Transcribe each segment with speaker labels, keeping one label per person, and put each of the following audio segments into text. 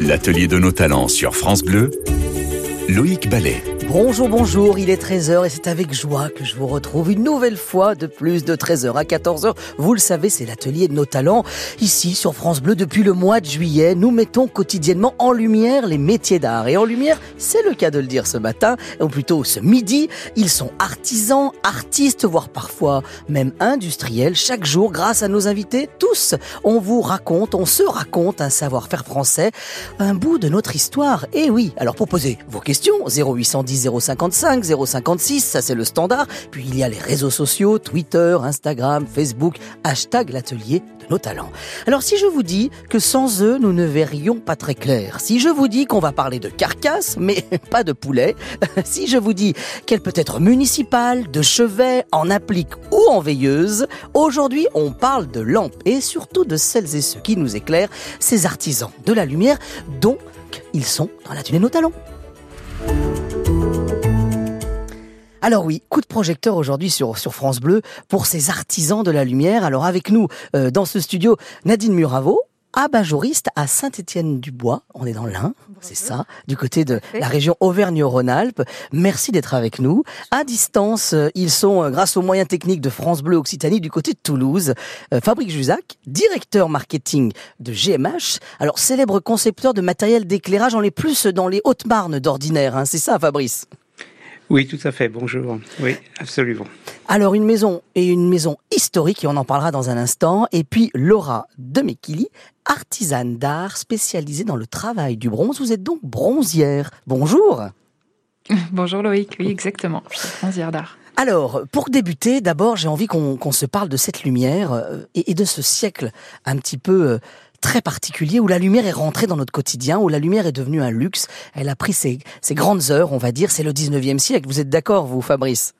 Speaker 1: L'atelier de nos talents sur France Bleu, Loïc Ballet.
Speaker 2: Bonjour, bonjour, il est 13h et c'est avec joie que je vous retrouve une nouvelle fois de plus de 13h à 14h. Vous le savez, c'est l'atelier de nos talents. Ici, sur France Bleu, depuis le mois de juillet, nous mettons quotidiennement en lumière les métiers d'art. Et en lumière, c'est le cas de le dire ce matin, ou plutôt ce midi. Ils sont artisans, artistes, voire parfois même industriels. Chaque jour, grâce à nos invités, tous, on vous raconte, on se raconte un savoir-faire français, un bout de notre histoire. Et oui, alors pour poser vos questions, 0810 055, 056, ça c'est le standard. Puis il y a les réseaux sociaux, Twitter, Instagram, Facebook, hashtag l'atelier de nos talents. Alors si je vous dis que sans eux, nous ne verrions pas très clair, si je vous dis qu'on va parler de carcasse, mais pas de poulet, si je vous dis qu'elle peut être municipale, de chevet, en applique ou en veilleuse, aujourd'hui on parle de lampes et surtout de celles et ceux qui nous éclairent, ces artisans de la lumière dont ils sont dans l'atelier de nos talents. Alors oui, coup de projecteur aujourd'hui sur, France Bleu pour ces artisans de la lumière. Alors avec nous euh, dans ce studio, Nadine Muravo, abat-jouriste à Saint-Étienne-du-Bois. On est dans l'Ain, c'est ça, du côté de la région Auvergne-Rhône-Alpes. Merci d'être avec nous. À distance, euh, ils sont, euh, grâce aux moyens techniques de France Bleu Occitanie, du côté de Toulouse. Fabrice Juzac, directeur marketing de GMH. Alors, célèbre concepteur de matériel d'éclairage, on est plus dans les Hautes-Marnes d'ordinaire, hein, c'est ça Fabrice?
Speaker 3: Oui, tout à fait. Bonjour. Oui, absolument.
Speaker 2: Alors, une maison et une maison historique, et on en parlera dans un instant. Et puis, Laura Demekili, artisane d'art spécialisée dans le travail du bronze. Vous êtes donc bronzière. Bonjour.
Speaker 4: Bonjour Loïc, oui, exactement. Je suis bronzière d'art.
Speaker 2: Alors, pour débuter, d'abord, j'ai envie qu'on se parle de cette lumière euh, et, et, de ce siècle un petit peu euh, très particulier où la lumière est rentrée dans notre quotidien, où la lumière est devenue un luxe. Elle a pris ses, grandes heures, on va dire. C'est le 19e siècle. Vous êtes d'accord, vous, Fabrice?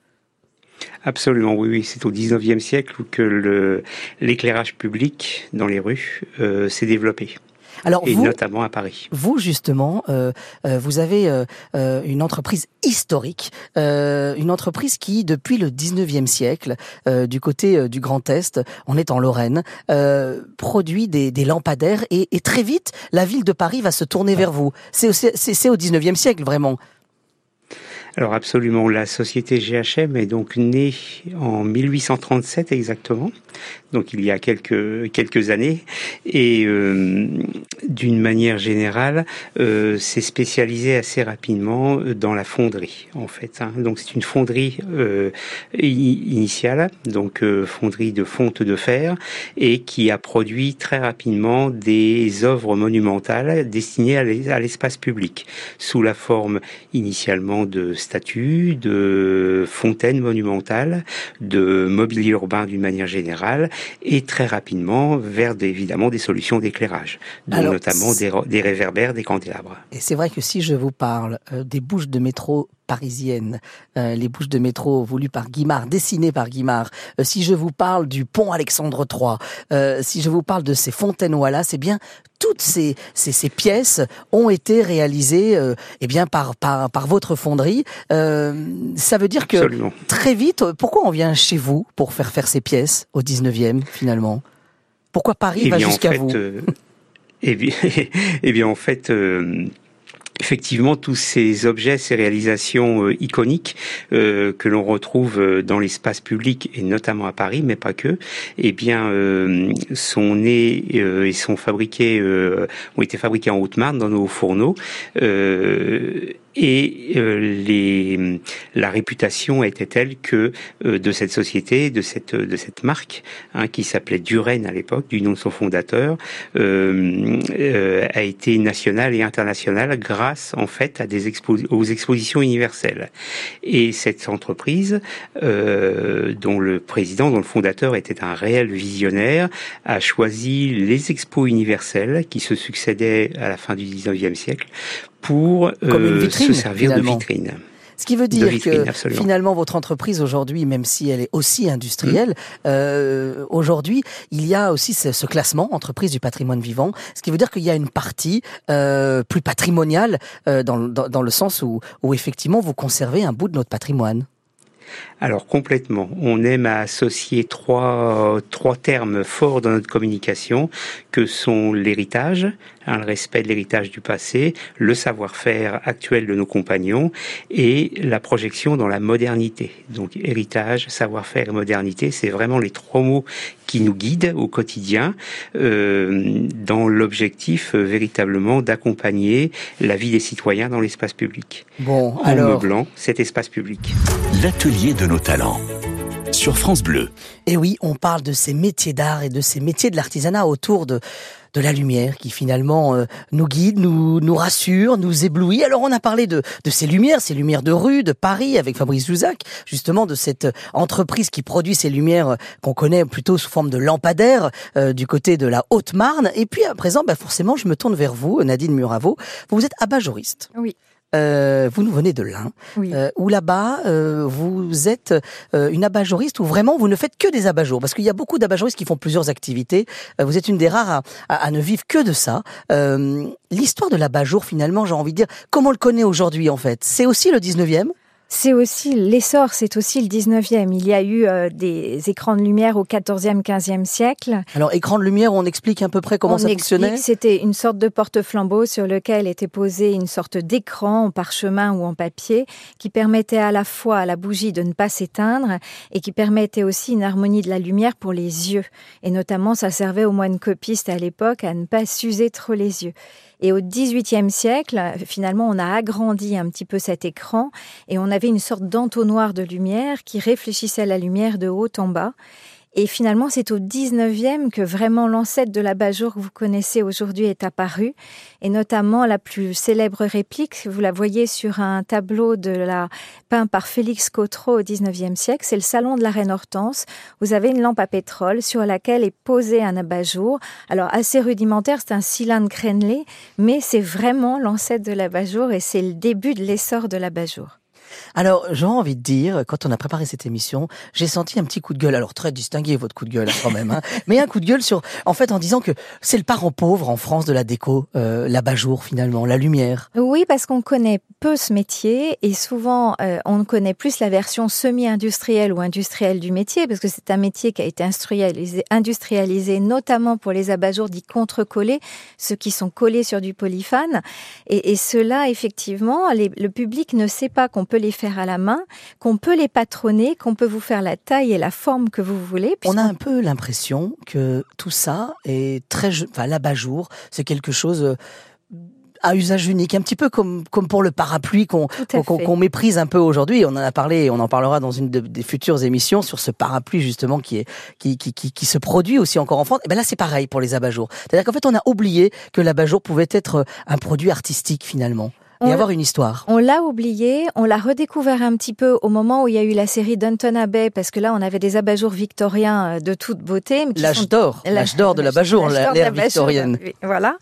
Speaker 3: Absolument, oui, oui. C'est au 19e siècle que l'éclairage public dans les rues euh, s'est développé. Alors et notamment à Paris.
Speaker 2: Vous justement, euh, euh, vous avez euh, euh une entreprise historique, euh, une entreprise qui depuis le 19e siècle, du côté du Grand Est, on est en Lorraine, produit des, des lampadaires et, et, très vite la ville de Paris va se tourner vers vous. C'est au 19e siècle vraiment.
Speaker 3: Alors absolument, la société GHM est donc née en 1837 exactement, donc il y a quelques quelques années, et euh, d'une manière générale, euh, s'est spécialisée assez rapidement dans la fonderie en fait. Hein. Donc c'est une fonderie euh, initiale, donc euh, fonderie de fonte de fer, et qui a produit très rapidement des œuvres monumentales destinées à l'espace public sous la forme initialement de statues, de fontaines monumentales, de mobilier urbain d'une manière générale, et très rapidement vers évidemment des solutions d'éclairage, notamment des, des, réverbères, des candélabres.
Speaker 2: Et c'est vrai que si je vous parle euh, des bouches de métro parisiennes, euh, les bouches de métro voulues par Guimard, dessinées par Guimard, euh, si je vous parle du pont Alexandre III, euh, si je vous parle de ces fontaines voilà, c'est bien toutes ces, ces, ces, pièces ont été réalisées eh bien par, par, par votre fonderie. ça veut dire que très vite, pourquoi on vient chez vous pour faire faire ces pièces au 19e finalement? Pourquoi Paris eh va jusqu'à vous?
Speaker 3: eh, bien, eh bien, en fait, effectivement tous ces objets, ces réalisations euh, iconiques euh, que l'on retrouve euh, dans l'espace public et notamment à Paris, mais pas que, eh bien sont nés et sont fabriqués, ont été fabriqués en Haute-Marne dans nos fourneaux et les, la réputation était telle que de cette société, de cette marque, hein, qui s'appelait Duren à l'époque, du nom de son fondateur, a été nationale et internationale grâce en fait à des expo aux expositions universelles. Et cette entreprise, dont le président, dont le fondateur était un réel visionnaire, a choisi les expos universelles qui se succédaient à la fin du 19e siècle pour euh, se servir de vitrine.
Speaker 2: Ce qui veut dire que finalement votre entreprise aujourd'hui, même si elle est aussi industrielle, mmh. euh, aujourd'hui il y a aussi ce, ce, classement entreprise du patrimoine vivant. Ce qui veut dire qu'il y a une partie euh, plus patrimoniale euh, dans, dans, dans, le sens où, où effectivement vous conservez un bout de notre patrimoine.
Speaker 3: Alors complètement. On aime associer trois, trois termes forts dans notre communication que sont l'héritage, hein, le respect de l'héritage du passé, le savoir-faire actuel de nos compagnons et la projection dans la modernité. Donc héritage, savoir-faire et modernité, c'est vraiment les trois mots qui nous guident au quotidien euh, dans l'objectif euh, véritablement d'accompagner la vie des citoyens dans l'espace public.
Speaker 2: Bon,
Speaker 3: en
Speaker 2: alors...
Speaker 3: meublant cet espace public.
Speaker 1: L'atelier de nos talents sur France Bleu.
Speaker 2: Et oui, on parle de ces métiers d'art et de ces métiers de l'artisanat autour de de la lumière qui finalement euh, nous guide, nous nous rassure, nous éblouit. Alors on a parlé de, de ces lumières, ces lumières de rue, de Paris, avec Fabrice Luzac, justement de cette entreprise qui produit ces lumières euh, qu'on connaît plutôt sous forme de lampadaires euh, du côté de la Haute-Marne. Et puis à présent, bah forcément, je me tourne vers vous, Nadine Muravo. Vous êtes abat-jouriste.
Speaker 4: Oui.
Speaker 2: Euh, vous nous venez de l'Ain,
Speaker 4: oui.
Speaker 2: euh, où là-bas, euh, vous êtes une abat-jouriste où vraiment vous ne faites que des abat-jours, parce qu'il y a beaucoup d'abat-jouristes qui font plusieurs activités. vous êtes une des rares à, à, à, ne vivre que de ça. L'histoire de l'abat-jour, finalement, j'ai envie de dire, comment on le connaît aujourd'hui, en fait? C'est aussi le 19e
Speaker 5: c'est aussi l'essor, c'est aussi le 19e. Il y a eu euh, des écrans de lumière au 14e, 15e siècle.
Speaker 2: Alors, écran de lumière, on explique à peu près comment
Speaker 5: on
Speaker 2: ça fonctionnait
Speaker 5: C'était une sorte de porte-flambeau sur lequel était posé une sorte d'écran en parchemin ou en papier qui permettait à la fois à la bougie de ne pas s'éteindre et qui permettait aussi une harmonie de la lumière pour les yeux. Et notamment, ça servait aux moines copistes à l'époque à ne pas s'user trop les yeux. Et au XVIIIe siècle, finalement, on a agrandi un petit peu cet écran et on avait une sorte d'entonnoir de lumière qui réfléchissait la lumière de haut en bas. Et finalement, c'est au 19e que vraiment l'ancêtre de l'abat-jour que vous connaissez aujourd'hui est apparu. Et notamment, la plus célèbre réplique, vous la voyez sur un tableau de la peint par Félix Cotreau au 19e siècle, c'est le salon de la reine Hortense. Vous avez une lampe à pétrole sur laquelle est posé un abat-jour. Alors, assez rudimentaire, c'est un cylindre crénelé, mais c'est vraiment l'ancêtre de l'abat-jour et c'est le début de l'essor de l'abat-jour.
Speaker 2: Alors, j'ai envie de dire, quand on a préparé cette émission, j'ai senti un petit coup de gueule. Alors, très distingué votre coup de gueule hein, quand même, hein, mais un coup de gueule sur, en fait, en disant que c'est le parent pauvre en France de la déco, euh, l'abat-jour finalement, la lumière.
Speaker 5: Oui, parce qu'on connaît peu ce métier et souvent euh, on connaît plus la version semi-industrielle ou industrielle du métier, parce que c'est un métier qui a été industrialisé, industrialisé notamment pour les abat-jours dits contre-collés, ceux qui sont collés sur du polyphane. Et, et ceux-là, effectivement, les, le public ne sait pas qu'on peut les faire à la main, qu'on peut les patronner, qu'on peut vous faire la taille et la forme que vous voulez.
Speaker 2: On a un peu l'impression que tout ça est très, enfin, l'abat-jour, c'est quelque chose à usage unique, un petit peu comme comme pour le parapluie qu'on qu'on qu méprise un peu aujourd'hui. On en a parlé, on en parlera dans une de, des futures émissions sur ce parapluie justement qui est qui qui qui, qui se produit aussi encore en France. Et ben là c'est pareil pour les abat-jours. C'est-à-dire qu'en fait on a oublié que l'abat-jour pouvait être un produit artistique finalement et avoir une histoire.
Speaker 5: On l'a oublié, on l'a redécouvert un petit peu au moment où il y a eu la série Downton Abbey, parce que là, on avait des abat-jours victoriens de toute beauté.
Speaker 2: L'âge d'or, l'âge d'or de l'abat-jour, l'ère victorienne.
Speaker 5: Voilà.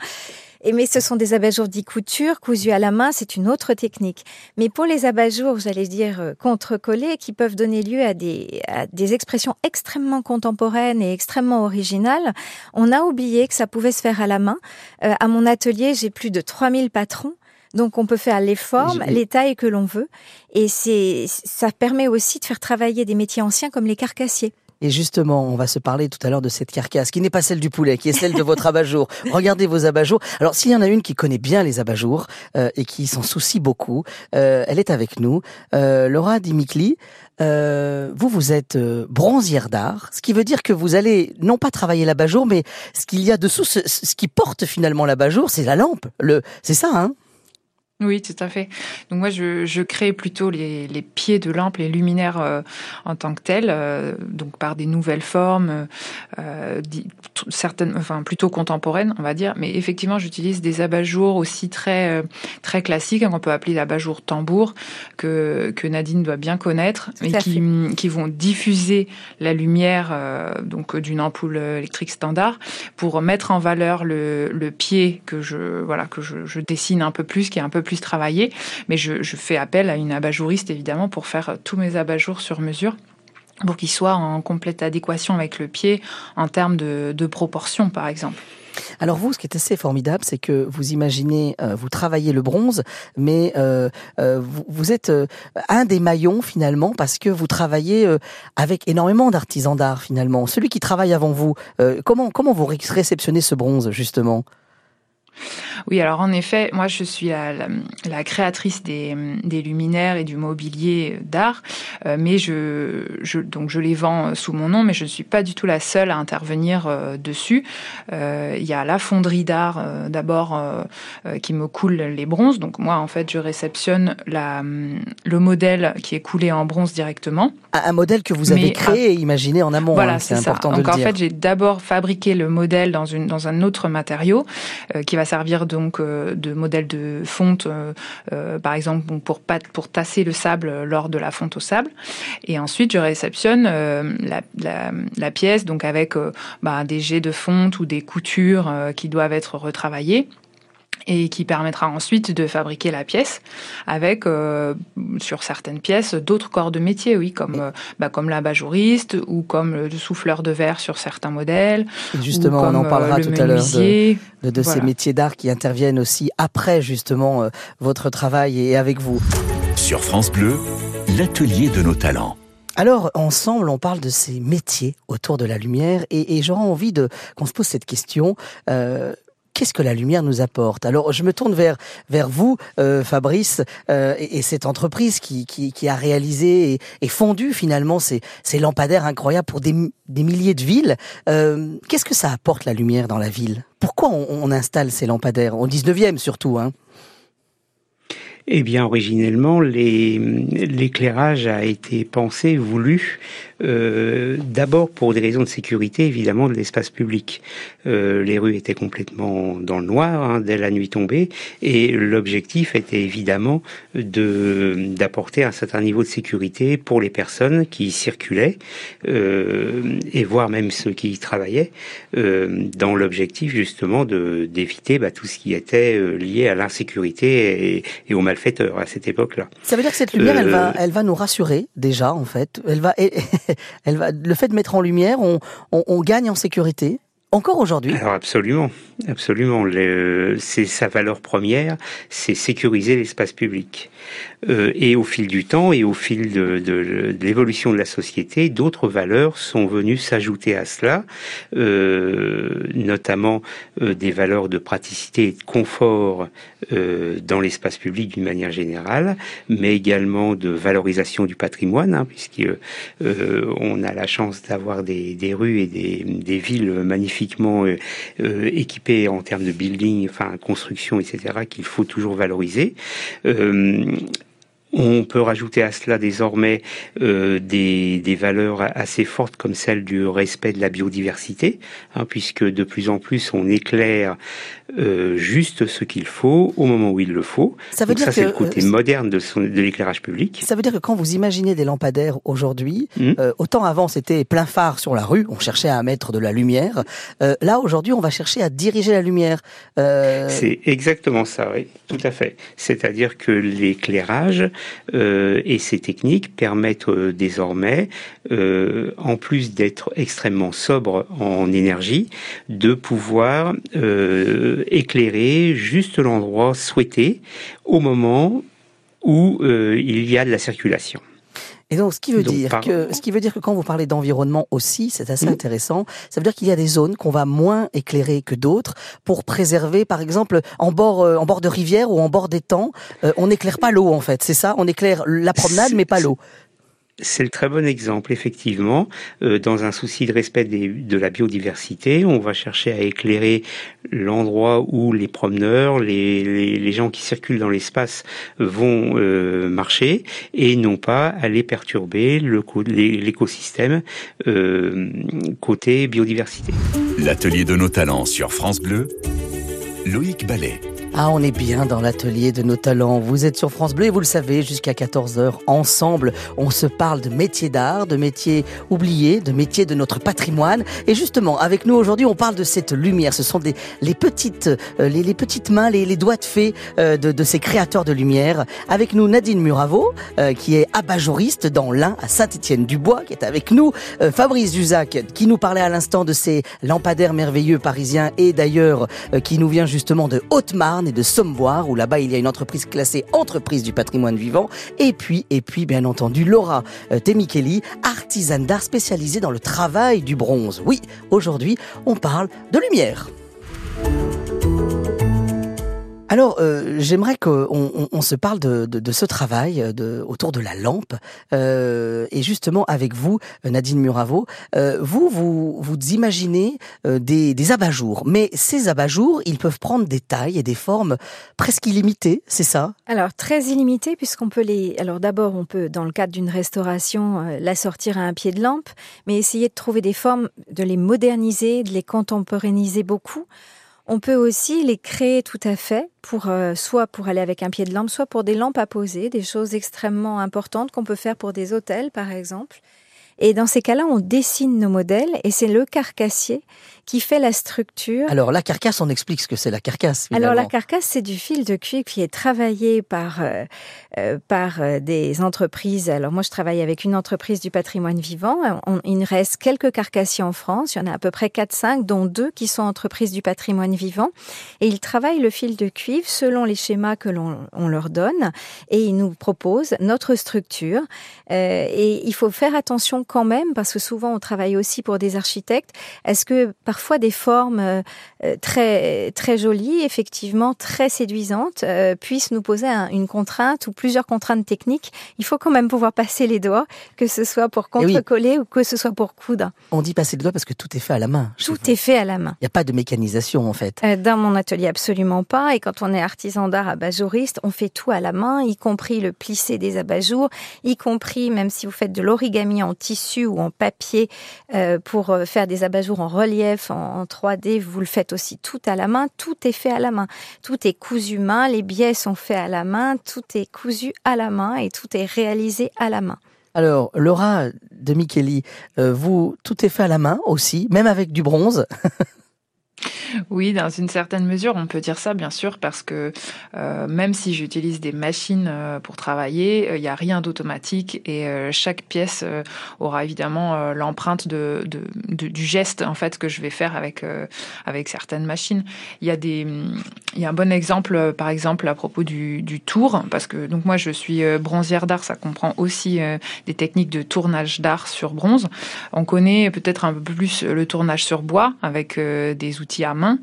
Speaker 5: Et mais ce sont des abat-jours dits couture, cousus à la main, c'est une autre technique. Mais pour les abat-jours, j'allais dire contre-collés, qui peuvent donner lieu à des, à des expressions extrêmement contemporaines et extrêmement originales, on a oublié que ça pouvait se faire à la main. Euh, à mon atelier, j'ai plus de 3000 patrons. Donc on peut faire les formes, les tailles que l'on veut. Et c'est, ça permet aussi de faire travailler des métiers anciens comme les carcassiers.
Speaker 2: Et justement, on va se parler tout à l'heure de cette carcasse, qui n'est pas celle du poulet, qui est celle de votre abat-jour. Regardez vos abat-jours. Alors, s'il y en a une qui connaît bien les abat-jours euh, et qui s'en soucie beaucoup, euh, elle est avec nous. Euh, Laura Dimikli, euh, vous, vous êtes bronzière d'art, ce qui veut dire que vous allez non pas travailler l'abat-jour, mais ce qu'il y a dessous, ce, ce qui porte finalement l'abat-jour, c'est la lampe. Le, c'est ça, hein?
Speaker 4: Oui, tout à fait. Donc moi, je, je crée plutôt les, les, pieds de lampe, les luminaires euh, en tant que tels, euh, donc par des nouvelles formes, euh, certaines, enfin plutôt contemporaines, on va dire. Mais effectivement, j'utilise des abat-jours aussi très très classiques, hein, qu'on peut appeler l'abat-jour tambour, que que Nadine doit bien connaître, et qui qui vont diffuser la lumière donc d'une ampoule électrique standard pour mettre en valeur le, le pied que je voilà que je, je dessine un peu plus, qui est un peu plus travailler, mais je, fais appel à une abat-jouriste évidemment pour faire tous mes abat-jours sur mesure pour qu'ils soient en complète adéquation avec le pied en termes de, de proportion, par exemple.
Speaker 2: Alors vous, ce qui est assez formidable, c'est que vous imaginez, euh, vous travaillez le bronze, mais euh, euh, vous, êtes un des maillons finalement parce que vous travaillez avec énormément d'artisans d'art finalement. Celui qui travaille avant vous, comment comment vous réceptionnez ce bronze justement?
Speaker 4: Oui, alors en effet, moi je suis la, créatrice des, luminaires et du mobilier d'art, euh, mais je, donc je les vends sous mon nom, mais je ne suis pas du tout la seule à intervenir euh, dessus. Euh, il y a la fonderie d'art d'abord qui me coule les bronzes, donc moi en fait je réceptionne la, le modèle qui est coulé en bronze directement.
Speaker 2: Un modèle que vous avez créé et imaginé en amont.
Speaker 4: Voilà, hein, c'est important donc, en fait j'ai d'abord fabriqué le modèle dans, une, dans un autre matériau qui va servir donc euh, de modèles de fonte, euh, euh, par exemple pour pour tasser le sable lors de la fonte au sable. Et ensuite, je réceptionne la, pièce donc avec bah, des jets de fonte ou des coutures qui doivent être retravaillées et qui permettra ensuite de fabriquer la pièce avec euh, sur certaines pièces d'autres corps de métier oui comme euh, bah, comme l'abajouriste ou comme le souffleur de verre sur certains modèles.
Speaker 2: Justement on en parlera euh, tout à l'heure de, de, ces métiers d'art qui interviennent aussi après justement votre travail et avec vous.
Speaker 1: Sur France Bleu l'atelier de nos talents.
Speaker 2: Alors, ensemble, on parle de ces métiers autour de la lumière, et, et j'aurais envie de qu'on se pose cette question. Euh, qu'est-ce que la lumière nous apporte? Alors, je me tourne vers vers vous, euh, Fabrice, euh, et, cette entreprise qui, qui, a réalisé et, fondu finalement ces, ces lampadaires incroyables pour des, des milliers de villes. Euh, qu'est-ce que ça apporte la lumière dans la ville? Pourquoi on, on, installe ces lampadaires? Au 19e surtout hein.
Speaker 3: Eh bien, originellement, l'éclairage a été pensé, voulu, euh, d'abord pour des raisons de sécurité, évidemment, de l'espace public. Euh, les rues étaient complètement dans le noir hein, dès la nuit tombée, et l'objectif était évidemment de d'apporter un certain niveau de sécurité pour les personnes qui circulaient, euh, et voire même ceux qui y travaillaient, euh, dans l'objectif justement de d'éviter bah, tout ce qui était euh, lié à l'insécurité et, et au malfaiteurs à cette époque-là.
Speaker 2: Ça veut dire que cette lumière, elle va, elle va nous rassurer déjà en fait. Elle va, elle va, le fait de mettre en lumière, on, on gagne en sécurité. Encore aujourd'hui
Speaker 3: Alors absolument, absolument. C'est sa valeur première, c'est sécuriser l'espace public. Euh, et au fil du temps et au fil de, l'évolution de la société, d'autres valeurs sont venues s'ajouter à cela, euh, notamment euh, des valeurs de praticité et de confort dans l'espace public d'une manière générale, mais également de valorisation du patrimoine, hein, puisque on a la chance d'avoir des, rues et des, villes magnifiques euh, équipés en termes de building, enfin construction, etc., qu'il faut toujours valoriser. On peut rajouter à cela désormais euh, des, des, valeurs assez fortes comme celle du respect de la biodiversité, hein, puisque de plus en plus on éclaire euh, juste ce qu'il faut au moment où il le faut. Ça veut dire ça, c'est le côté euh, moderne de, de l'éclairage public.
Speaker 2: Ça veut dire que quand vous imaginez des lampadaires aujourd'hui, hmm. euh, autant avant c'était plein phare sur la rue, on cherchait à mettre de la lumière. Euh, là aujourd'hui, on va chercher à diriger la lumière.
Speaker 3: C'est exactement ça, oui, tout à fait. C'est-à-dire que l'éclairage et ces techniques permettent euh, désormais, euh, en plus d'être extrêmement sobre en énergie, de pouvoir éclairer juste l'endroit souhaité au moment où il y a de la circulation.
Speaker 2: Et donc, ce qui veut dire que, ce qui veut dire que quand vous parlez d'environnement aussi, c'est assez intéressant. Ça veut dire qu'il y a des zones qu'on va moins éclairer que d'autres pour préserver, par exemple, en bord, euh, en bord de rivière ou en bord d'étang, euh, on n'éclaire pas l'eau en fait. C'est ça, on éclaire la promenade mais pas l'eau.
Speaker 3: C'est le très bon exemple, effectivement. Euh, dans un souci de respect de la biodiversité, on va chercher à éclairer l'endroit où les promeneurs, les, gens qui circulent dans l'espace vont euh, marcher et non pas aller perturber l'écosystème euh, côté biodiversité.
Speaker 1: L'atelier de nos talents sur France Bleu, Loïc Ballet.
Speaker 2: Ah, on est bien dans l'atelier de nos talents. Vous êtes sur France Bleu et vous le savez, jusqu'à 14h, ensemble, on se parle de métiers d'art, de métiers oubliés, de métiers de notre patrimoine. Et justement, avec nous aujourd'hui, on parle de cette lumière. Ce sont les petites, euh, les, petites mains, les, les doigts de fée euh, de, ces créateurs de lumière. Avec nous, Nadine Muravo, euh, qui est abat-jouriste dans l'Ain à Saint-Étienne-du-Bois, qui est avec nous. Fabrice Duzac, qui nous parlait à l'instant de ces lampadaires merveilleux parisiens et d'ailleurs, qui nous vient justement de Haute-Marne et de Somboire, où là-bas il y a une entreprise classée entreprise du patrimoine vivant. Et puis, et puis, bien entendu, Laura euh, Temikeli, artisane d'art spécialisée dans le travail du bronze. Oui, aujourd'hui, on parle de lumière. Alors, euh, j'aimerais qu'on on, on, se parle de, ce travail euh, autour de la lampe. Euh, et justement, avec vous, Nadine Muravo, euh, vous, vous, vous imaginez des, des abat-jours. Mais ces abat-jours, ils peuvent prendre des tailles et des formes presque illimitées, c'est ça?
Speaker 5: Alors, très illimitées, puisqu'on peut les... Alors d'abord, on peut, dans le cadre d'une restauration, la sortir à un pied de lampe, mais essayer de trouver des formes, de les moderniser, de les contemporanéiser beaucoup. On peut aussi les créer tout à fait pour euh, soit pour aller avec un pied de lampe, soit pour des lampes à poser, des choses extrêmement importantes qu'on peut faire pour des hôtels par exemple. Et dans ces cas-là, on dessine nos modèles et c'est le carcassier qui fait la structure.
Speaker 2: Alors la carcasse, on explique ce que c'est la carcasse.
Speaker 5: Finalement. Alors la carcasse, c'est du fil de cuivre qui est travaillé par euh, euh, par euh, des entreprises. Alors moi, je travaille avec une entreprise du patrimoine vivant. On, il reste quelques carcassiers en France. Il y en a à peu près 4-5, dont deux qui sont entreprises du patrimoine vivant. Et ils travaillent le fil de cuivre selon les schémas que l'on on leur donne et ils nous proposent notre structure. Euh, et il faut faire attention quand même parce que souvent on travaille aussi pour des architectes. Est-ce que parfois des formes euh, très très jolies, effectivement très séduisantes, euh, puissent nous poser un, une contrainte ou plusieurs contraintes techniques Il faut quand même pouvoir passer les doigts, que ce soit pour contrecoller oui. ou que ce soit pour coudre.
Speaker 2: On dit passer les doigts parce que tout est fait à la main.
Speaker 5: Tout est fait à la main.
Speaker 2: Il n'y a pas de mécanisation en fait.
Speaker 5: Euh, dans mon atelier, absolument pas. Et quand on est artisan d'art abat-jouriste, on fait tout à la main, y compris le plissé des abat-jours, y compris même si vous faites de l'origami en tissu ou en papier euh, pour faire des abat-jours en relief en 3D, vous le faites aussi tout à la main, tout est fait à la main. Tout est cousu main, les biais sont faits à la main, tout est cousu à la main et tout est réalisé à la main.
Speaker 2: Alors, Laura de Micheli, euh, vous, tout est fait à la main aussi, même avec du bronze
Speaker 4: Oui, dans une certaine mesure, on peut dire ça, bien sûr, parce que euh, même si j'utilise des machines euh, pour travailler, il euh, n'y a rien d'automatique et chaque pièce aura évidemment l'empreinte de, du geste en fait que je vais faire avec avec certaines machines. Il y a des, il y a un bon exemple, par exemple à propos du, du tour, parce que donc moi je suis bronzière d'art, ça comprend aussi des techniques de tournage d'art sur bronze. On connaît peut-être un peu plus le tournage sur bois avec des outils à main.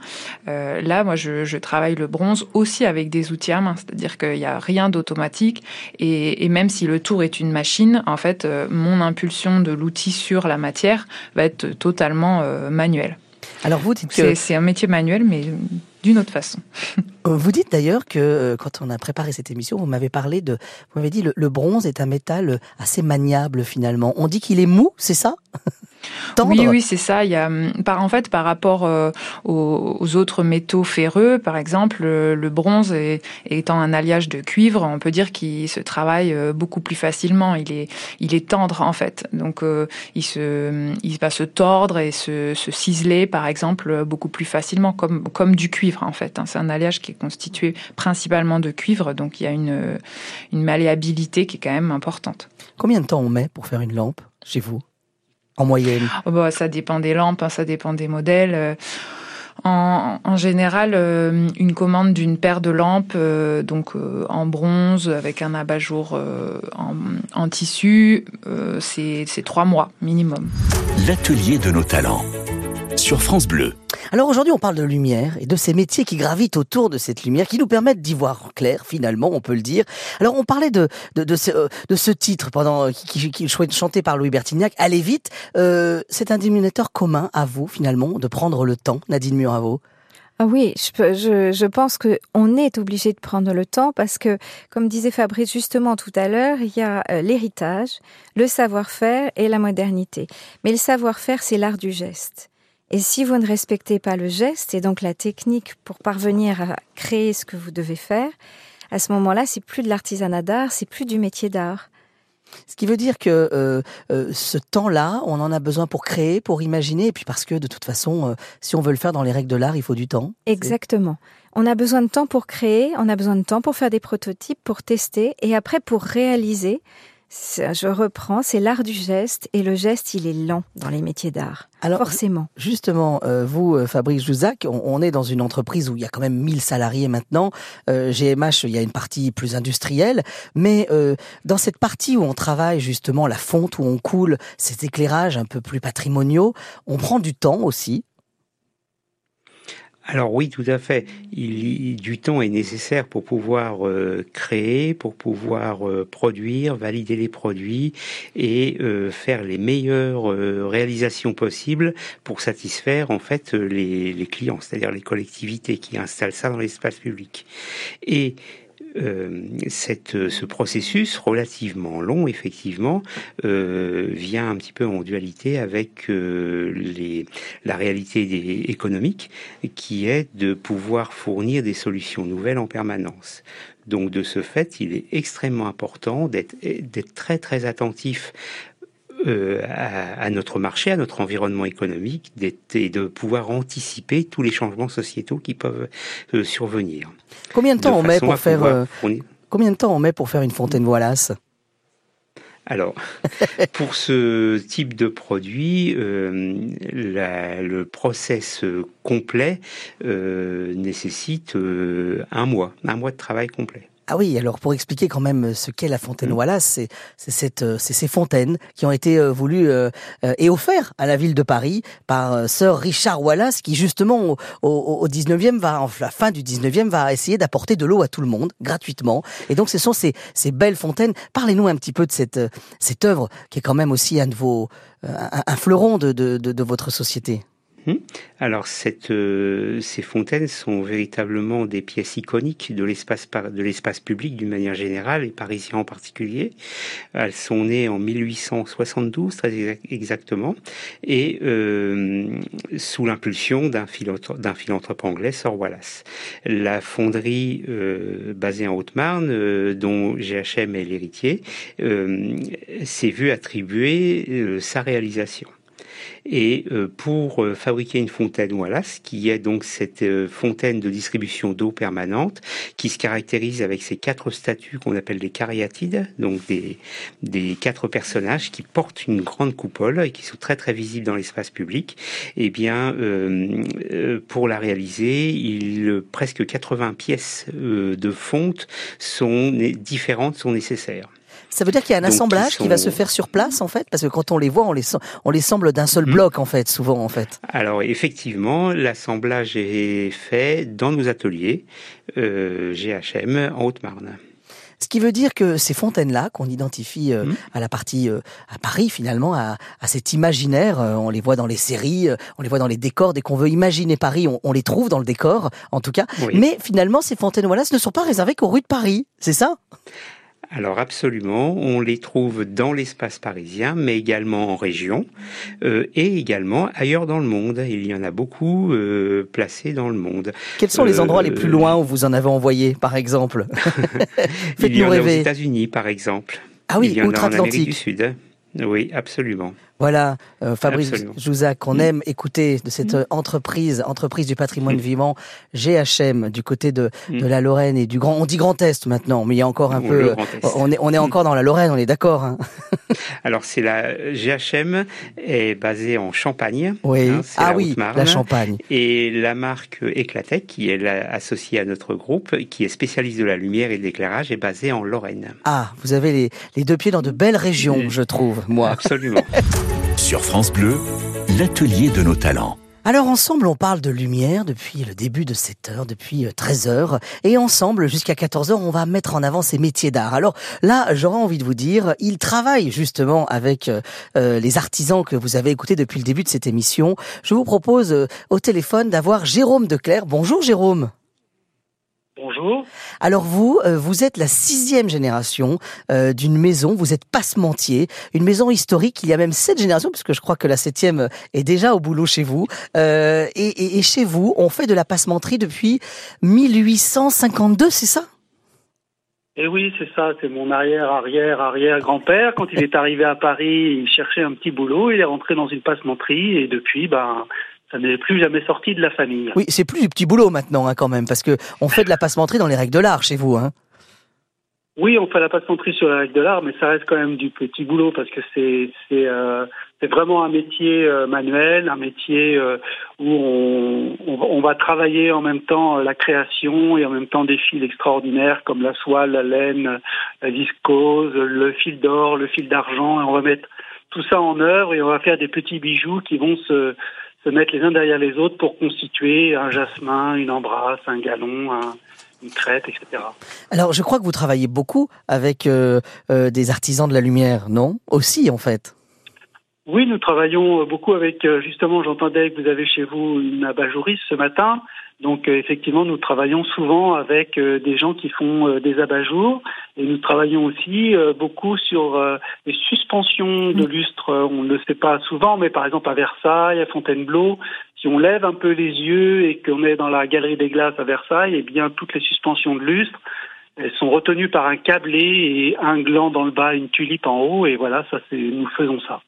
Speaker 4: Euh, là, moi, je, je, travaille le bronze aussi avec des outils à main, c'est-à-dire qu'il n'y a rien d'automatique. Et, et, même si le tour est une machine, en fait, euh, mon impulsion de l'outil sur la matière va être totalement euh, manuelle.
Speaker 2: Alors vous dites que
Speaker 4: c'est un métier manuel, mais d'une autre façon.
Speaker 2: Vous dites d'ailleurs que quand on a préparé cette émission, vous m'avez parlé de, vous m'avez dit le, le bronze est un métal assez maniable finalement. On dit qu'il est mou, c'est ça?
Speaker 4: Tendre. Oui, oui, c'est ça. Il y a, par, en fait, par rapport euh, aux, aux, autres métaux ferreux, par exemple, le, le bronze est, étant un alliage de cuivre, on peut dire qu'il se travaille euh, beaucoup plus facilement. Il est, il est tendre en fait, donc euh, il se, il va se tordre et se, se ciseler, par exemple, beaucoup plus facilement, comme, comme du cuivre en fait. Hein. C'est un alliage qui est constitué principalement de cuivre, donc il y a une, une malléabilité qui est quand même importante.
Speaker 2: Combien de temps on met pour faire une lampe chez vous? En moyenne?
Speaker 4: Oh bah, Ça dépend des lampes, hein, ça dépend des modèles. Euh, en, en, général, euh, une commande d'une paire de lampes, euh, donc euh, en bronze avec un abat-jour euh, en, en, tissu, euh, c'est trois mois minimum.
Speaker 1: L'atelier de nos talents sur France Bleu.
Speaker 2: Alors aujourd'hui, on parle de lumière et de ces métiers qui gravitent autour de cette lumière, qui nous permettent d'y voir clair, finalement, on peut le dire. Alors on parlait de de, de, ce, de ce titre pendant qui, qui, qui chanté par Louis Bertignac, Allez vite. Euh, c'est un dénominateur commun à vous, finalement, de prendre le temps, Nadine Muravo.
Speaker 5: Ah oui, je, je, je pense que on est obligé de prendre le temps parce que, comme disait Fabrice justement tout à l'heure, il y a euh, l'héritage, le savoir-faire et la modernité. Mais le savoir-faire, c'est l'art du geste. Et si vous ne respectez pas le geste et donc la technique pour parvenir à créer ce que vous devez faire, à ce moment-là, c'est plus de l'artisanat d'art, c'est plus du métier d'art.
Speaker 2: Ce qui veut dire que euh, euh, ce temps-là, on en a besoin pour créer, pour imaginer, et puis parce que de toute façon, euh, si on veut le faire dans les règles de l'art, il faut du temps.
Speaker 5: Exactement. On a besoin de temps pour créer, on a besoin de temps pour faire des prototypes, pour tester, et après pour réaliser je reprends, c'est l'art du geste et le geste, il est lent dans les métiers d'art. Alors, forcément.
Speaker 2: Justement, euh, vous, euh, Fabrice Jouzac, on, est dans une entreprise où il y a quand même 1000 salariés maintenant. Euh, GMH, il y a une partie plus industrielle, mais dans cette partie où on travaille justement la fonte, où on coule ces éclairages un peu plus patrimoniaux, on prend du temps aussi
Speaker 3: alors oui, tout à fait. Du temps est nécessaire pour pouvoir euh, créer, pour pouvoir euh, produire, valider les produits et euh, faire les meilleures réalisations possibles pour satisfaire en fait les, les clients, c'est-à-dire les collectivités qui installent ça dans l'espace public. Et euh, cette, ce processus relativement long, effectivement, euh, vient un petit peu en dualité avec euh, les, la réalité des, économique, qui est de pouvoir fournir des solutions nouvelles en permanence. Donc, de ce fait, il est extrêmement important d'être très très attentif euh, à, notre marché, à notre environnement économique, et de pouvoir anticiper tous les changements sociétaux qui peuvent euh, survenir.
Speaker 2: Combien de temps on met pour faire euh, Combien de temps on met pour faire une fontaine Wallace?
Speaker 3: Alors, pour ce type de produit, le process complet nécessite un mois, un mois de travail complet.
Speaker 2: Ah oui, alors pour expliquer quand même ce qu'est la fontaine mm. Wallace, c'est c'est euh, ces fontaines qui ont été euh, voulues euh, et offertes à la ville de Paris par Sir Richard Wallace, qui justement au, au, 19e va, en la fin du 19e, va essayer d'apporter de l'eau à tout le monde gratuitement. Et donc ce sont ces, ces belles fontaines. Parlez-nous un petit peu de cette cette œuvre qui est quand même aussi un de vos un, fleuron de, de, de votre société.
Speaker 3: Hmm. Alors cette, euh, ces fontaines sont véritablement des pièces iconiques de l'espace de public d'une manière générale et parisien en particulier. Elles sont nées en 1872 très exactement et euh, sous l'impulsion d'un philanthrope, anglais, Sir Wallace. La fonderie euh, basée en Haute-Marne, dont GHM est l'héritier, s'est vue attribuer sa réalisation. Et euh, pour euh, fabriquer une fontaine Wallace, qui est donc cette euh, fontaine de distribution d'eau permanente, qui se caractérise avec ces quatre statues qu'on appelle des cariatides, donc des, des quatre personnages qui portent une grande coupole et qui sont très très visibles dans l'espace public, eh bien, pour la réaliser, il, presque 80 pièces de fonte sont différentes sont nécessaires.
Speaker 2: Ça veut dire qu'il y a un assemblage qui va se faire sur place en fait, parce que quand on les voit, on les on les semble d'un seul hmm. bloc en fait, souvent en fait.
Speaker 3: Alors effectivement, l'assemblage est fait dans nos ateliers euh, GHM en Haute-Marne.
Speaker 2: Ce qui veut dire que ces fontaines-là, qu'on identifie euh, hmm. à la partie euh, à Paris finalement, à, à cet imaginaire, euh, on les voit dans les séries, on les voit dans les décors. Dès qu'on veut imaginer Paris, on, on, les trouve dans le décor, en tout cas. Mais finalement, ces fontaines voilà, ce ne sont pas réservées qu'aux rues de Paris, c'est ça?
Speaker 3: Alors absolument, on les trouve dans l'espace parisien, mais également en région euh, et également ailleurs dans le monde. Il y en a beaucoup euh, placés dans le monde.
Speaker 2: Quels sont les endroits les plus loin où vous en avez envoyé, par exemple
Speaker 3: en a aux États-Unis, par exemple.
Speaker 2: Ah oui,
Speaker 3: Il y en
Speaker 2: a en
Speaker 3: Amérique du Sud. Oui, absolument.
Speaker 2: Voilà, euh, Fabrice Jouzac, qu'on mm. aime écouter de cette mm. entreprise, entreprise du patrimoine mm. vivant, GHM, du côté de, de la Lorraine et du Grand, on dit Grand Est maintenant, mais il y a encore un peu, on est, on est encore dans la Lorraine, on est d'accord. Hein
Speaker 3: Alors c'est la GHM est basée en Champagne.
Speaker 2: Oui, hein, ah oui, la Champagne.
Speaker 3: Et la marque Eclatec, qui est associée à notre groupe, qui est spécialiste de la lumière et de l'éclairage, est basée en Lorraine.
Speaker 2: Ah, vous avez les, les deux pieds dans de belles régions, je trouve, moi.
Speaker 3: Absolument.
Speaker 1: Sur France Bleu, l'atelier de nos talents.
Speaker 2: Alors ensemble, on parle de lumière depuis le début de cette heure, depuis 13 euh, heures. Et ensemble, jusqu'à 14 heures, on va mettre en avant ces métiers d'art. Alors là, j'aurais envie de vous dire, il travaille justement avec euh, euh, les artisans que vous avez écoutés depuis le début de cette émission. Je vous propose au téléphone d'avoir Jérôme Declerc. Bonjour Jérôme.
Speaker 6: Bonjour.
Speaker 2: Alors vous, euh, vous êtes la sixième génération euh, d'une maison, vous êtes passementier, une maison historique, il y a même sept générations, puisque je crois que la septième est déjà au boulot chez vous. Euh, et, et, chez vous, on fait de la passementerie depuis 1852, c'est ça?
Speaker 6: Et eh oui, c'est ça, c'est mon arrière, arrière, arrière grand-père. Quand il est arrivé à Paris, il cherchait un petit boulot, il est rentré dans une passementerie et depuis, ben, ça n'est plus jamais sorti de la famille.
Speaker 2: Oui, c'est plus du petit boulot maintenant hein, quand même, parce que on fait de la passementerie dans les règles de l'art chez vous. Hein.
Speaker 6: Oui, on fait la passementerie sur les règles de l'art, mais ça reste quand même du petit boulot parce que c'est c'est euh, vraiment un métier euh, manuel, un métier euh, où on, on, va travailler en même temps la création et en même temps des fils extraordinaires comme la soie, la laine, la viscose, le fil d'or, le fil d'argent, et on va mettre tout ça en œuvre et on va faire des petits bijoux qui vont se se mettre les uns derrière les autres pour constituer un jasmin, une embrasse, un galon, une crête, etc.
Speaker 2: Alors, je crois que vous travaillez beaucoup avec euh, euh, des artisans de la lumière, non? Aussi, en fait.
Speaker 6: Oui, nous travaillons beaucoup avec, euh, justement, j'entendais que vous avez chez vous une abajouriste ce matin. Donc euh, effectivement, nous travaillons souvent avec euh, des gens qui font euh, des abat-jours et nous travaillons aussi beaucoup sur les suspensions de lustres. On ne le sait pas souvent, mais par exemple à Versailles, à Fontainebleau, si on lève un peu les yeux et qu'on est dans la galerie des glaces à Versailles, eh bien toutes les suspensions de lustres elles sont retenues par un câblé et un gland dans le bas, une tulipe en haut, et voilà, ça c'est, nous faisons ça.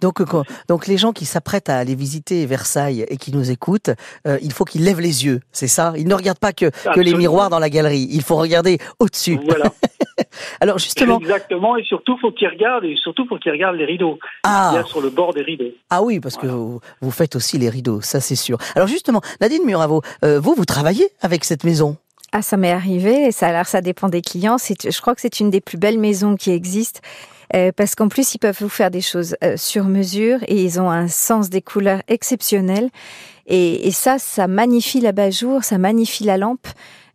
Speaker 2: Donc, euh, donc les gens qui s'apprêtent à aller visiter Versailles et qui nous écoutent, euh, il faut qu'ils lèvent les yeux, c'est ça? Ils ne regardent pas que, que les miroirs dans la galerie, il faut regarder au-dessus.
Speaker 6: Voilà.
Speaker 2: Alors justement.
Speaker 6: Exactement, et surtout faut qu'ils regardent, et surtout faut qu'ils regardent les rideaux. Ah. Il y a sur le bord des rideaux.
Speaker 2: Ah oui, parce que vous, faites aussi les rideaux, ça c'est sûr. Alors justement, Nadine Muravo, euh, vous, vous travaillez avec cette maison?
Speaker 5: Ah, ça m'est arrivé. Ça, alors, ça dépend des clients. Je crois que c'est une des plus belles maisons qui existent. Euh, parce qu'en plus, ils peuvent vous faire des choses euh, sur mesure et ils ont un sens des couleurs exceptionnel. Et, et ça, ça magnifie l'abat-jour, ça magnifie la lampe.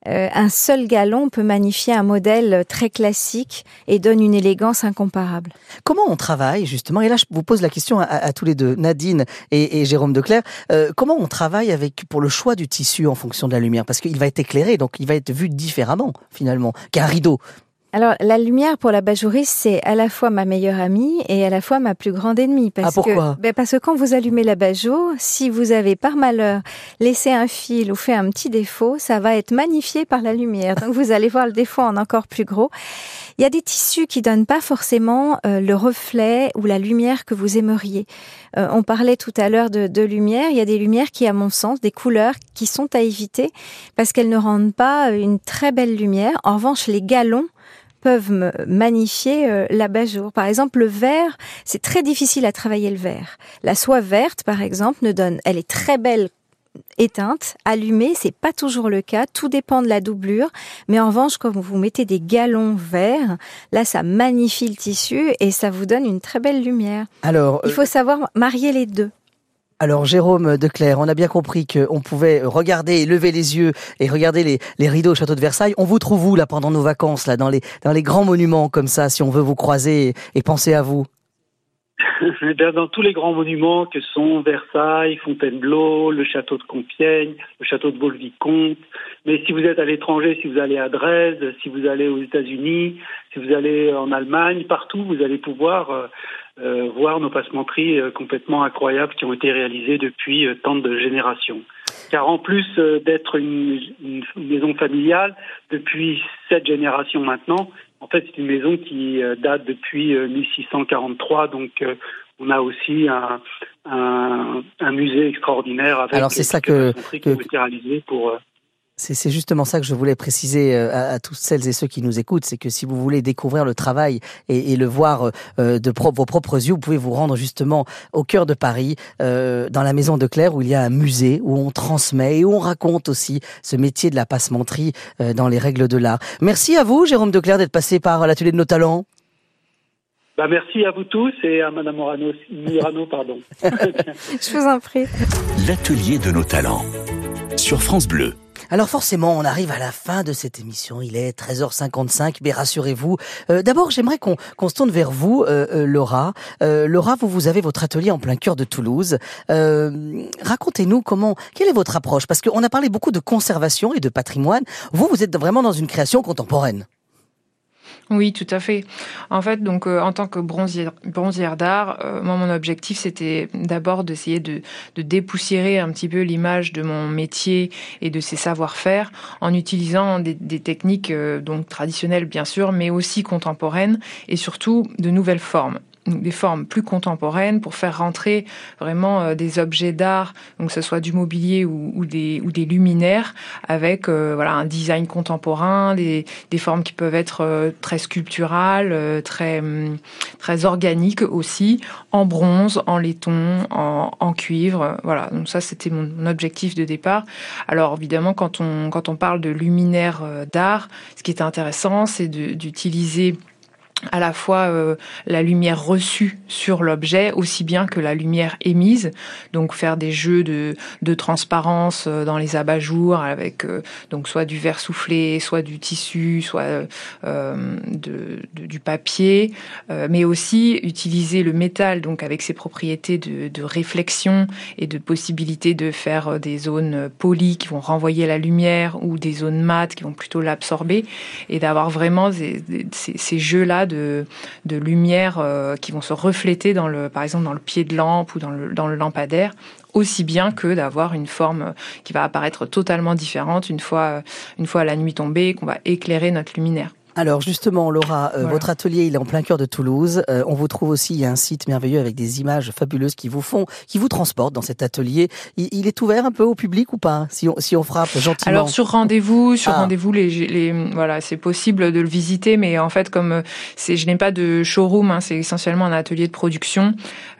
Speaker 5: Euh, un seul galon peut magnifier un modèle très classique et donne une élégance incomparable.
Speaker 2: Comment on travaille justement? Et là, je vous pose la question à, tous les deux, Nadine et, et Jérôme Declerc. Euh, comment on travaille avec pour le choix du tissu en fonction de la lumière? Parce qu'il va être éclairé, donc il va être vu différemment finalement qu'un rideau.
Speaker 5: Alors, la lumière pour la bajouriste, c'est à la fois ma meilleure amie et à la fois ma plus grande ennemie.
Speaker 2: Parce ah, pourquoi?
Speaker 5: que, ben Parce que quand vous allumez la bajour, si vous avez par malheur laissé un fil ou fait un petit défaut, ça va être magnifié par la lumière. Donc, vous allez voir le défaut en encore plus gros. Il y a des tissus qui donnent pas forcément euh, le reflet ou la lumière que vous aimeriez. Euh, on parlait tout à l'heure de, de lumière. Il y a des lumières qui, à mon sens, des couleurs qui sont à éviter parce qu'elles ne rendent pas une très belle lumière. En revanche, les galons peuvent magnifier euh, l'abat-jour. Par exemple, le vert, c'est très difficile à travailler le vert. La soie verte, par exemple, ne donne, elle est très belle éteinte, allumée, c'est pas toujours le cas, tout dépend de la doublure, mais en revanche quand vous mettez des galons verts, là ça magnifie le tissu et ça vous donne une très belle lumière. Alors, il faut euh, savoir marier les deux.
Speaker 2: Alors Jérôme Declerc, on a bien compris qu'on pouvait regarder, lever les yeux et regarder les, rideaux au château de Versailles. On vous trouve où là pendant nos vacances, là dans les, grands monuments comme ça, si on veut vous croiser et, penser à vous?
Speaker 6: Dans tous les grands monuments que sont Versailles, Fontainebleau, le château de Compiègne, le château de Veau-le-Vicomte. Mais si vous êtes à l'étranger, si vous allez à Dresde, si vous allez aux États-Unis, si vous allez en Allemagne, partout, vous allez pouvoir euh, euh, voir nos passementeries euh, complètement incroyables qui ont été réalisées depuis euh, tant de générations. Car en plus d'être une, une, maison familiale, depuis sept générations maintenant, en fait c'est une maison qui date depuis 1643, donc on a aussi un, un, un musée extraordinaire avec
Speaker 2: Alors c'est ça que,
Speaker 6: qui ont été pour
Speaker 2: c'est justement ça que je voulais préciser euh, à, à, toutes celles et ceux qui nous écoutent, c'est que si vous voulez découvrir le travail et, et le voir euh, de vos propres yeux, vous pouvez vous rendre justement au cœur de Paris, euh, dans la maison de Claire, où il y a un musée où on transmet et où on raconte aussi ce métier de la passementerie euh, dans les règles de l'art. Merci à vous, Jérôme Declerc, d'être passé par l'atelier de nos talents.
Speaker 6: Bah merci à vous tous et à Madame Murano, Murano pardon.
Speaker 5: je vous en prie.
Speaker 1: L'atelier de nos talents sur France Bleu.
Speaker 2: Alors forcément, on arrive à la fin de cette émission. Il est 13h55, mais rassurez-vous. Euh, D'abord, j'aimerais qu'on qu'on se tourne vers vous, euh, euh, Laura. Euh, Laura, vous, vous avez votre atelier en plein cœur de Toulouse. Euh, Racontez-nous comment, quelle est votre approche? Parce qu'on a parlé beaucoup de conservation et de patrimoine. Vous, vous êtes vraiment dans une création contemporaine.
Speaker 4: Oui, tout à fait. En fait, donc euh, en tant que bronzière, d'art, euh, moi mon objectif c'était d'abord d'essayer de, dépoussiérer un petit peu l'image de mon métier et de ses savoir-faire en utilisant des, des techniques euh, donc traditionnelles bien sûr, mais aussi contemporaines et surtout de nouvelles formes des formes plus contemporaines pour faire rentrer vraiment euh, des objets d'art, donc que ce soit du mobilier ou, des, luminaires, avec euh, voilà un design contemporain, des, formes qui peuvent être euh, très sculpturales, très hum, très organiques aussi, en bronze, en laiton, en, cuivre. Voilà, donc ça c'était mon, objectif de départ. Alors évidemment quand on quand on parle de luminaires d'art, ce qui est intéressant, c'est d'utiliser à la fois euh, la lumière reçue sur l'objet aussi bien que la lumière émise. Donc faire des jeux de, de transparence euh, dans les abat-jours avec euh, donc soit du verre soufflé soit du tissu soit euh, de, de, du papier. Euh, mais aussi utiliser le métal donc avec ses propriétés de, de réflexion et de possibilité de faire des zones polies qui vont renvoyer la lumière ou des zones mates qui vont plutôt l'absorber. Et d'avoir vraiment ces, ces, ces jeux là de, de lumière euh, qui vont se refléter dans le, par exemple dans le pied de lampe ou dans le, dans le lampadaire aussi bien que d'avoir une forme qui va apparaître totalement différente une fois, une fois la nuit tombée qu'on va éclairer notre luminaire.
Speaker 2: Alors justement, Laura, euh, voilà. votre atelier il est en plein cœur de Toulouse. Euh, on vous trouve aussi il y a un site merveilleux avec des images fabuleuses qui vous font, qui vous transportent dans cet atelier. Il, il est ouvert un peu au public ou pas Si on si on frappe gentiment.
Speaker 4: Alors sur rendez-vous, sur ah. rendez-vous, les, les voilà, c'est possible de le visiter, mais en fait comme c'est, je n'ai pas de showroom, hein, c'est essentiellement un atelier de production.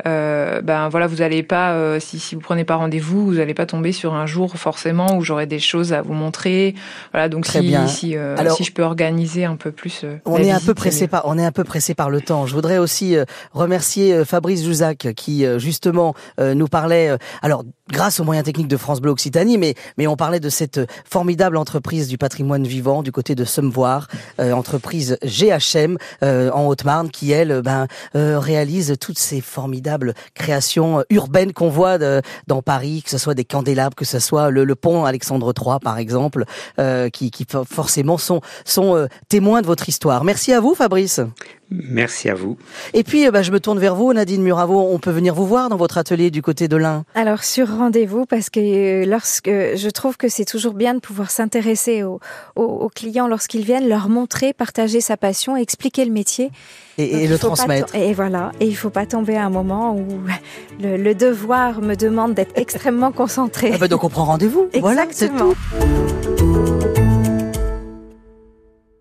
Speaker 4: Euh, ben voilà, vous allez pas, euh, si si vous prenez pas rendez-vous, vous n'allez pas tomber sur un jour forcément où j'aurai des choses à vous montrer. Voilà, donc
Speaker 2: Très
Speaker 4: si
Speaker 2: bien.
Speaker 4: si, euh, Alors, si je peux organiser un peu peu plus. Euh,
Speaker 2: on est un peu pressé par, on est un peu pressé par le temps. Je voudrais aussi euh, remercier euh, Fabrice Jouzac qui justement nous parlait. alors grâce aux moyens techniques de France Bleu Occitanie, mais on parlait de cette formidable entreprise du patrimoine vivant du côté de Sommevoir, entreprise GHM en Haute-Marne qui elle ben réalise toutes ces formidables créations urbaines qu'on voit dans Paris, que ce soit des candélabres, que ce soit le, pont Alexandre III par exemple, qui, qui forcément sont témoins de votre histoire. Merci à vous, Fabrice.
Speaker 3: Merci à vous.
Speaker 2: Et puis, bah, je me tourne vers vous, Nadine Muravo. On peut venir vous voir dans votre atelier du côté de l'Ain.
Speaker 5: Alors, sur rendez-vous, parce que euh, lorsque je trouve que c'est toujours bien de pouvoir s'intéresser aux, aux, aux, clients lorsqu'ils viennent, leur montrer, partager sa passion, expliquer le métier.
Speaker 2: Et, et le transmettre.
Speaker 5: Et voilà. Et il faut pas tomber à un moment où le, le devoir me demande d'être extrêmement concentré.
Speaker 2: Ah bah donc on prend rendez-vous. Voilà, c'est tout.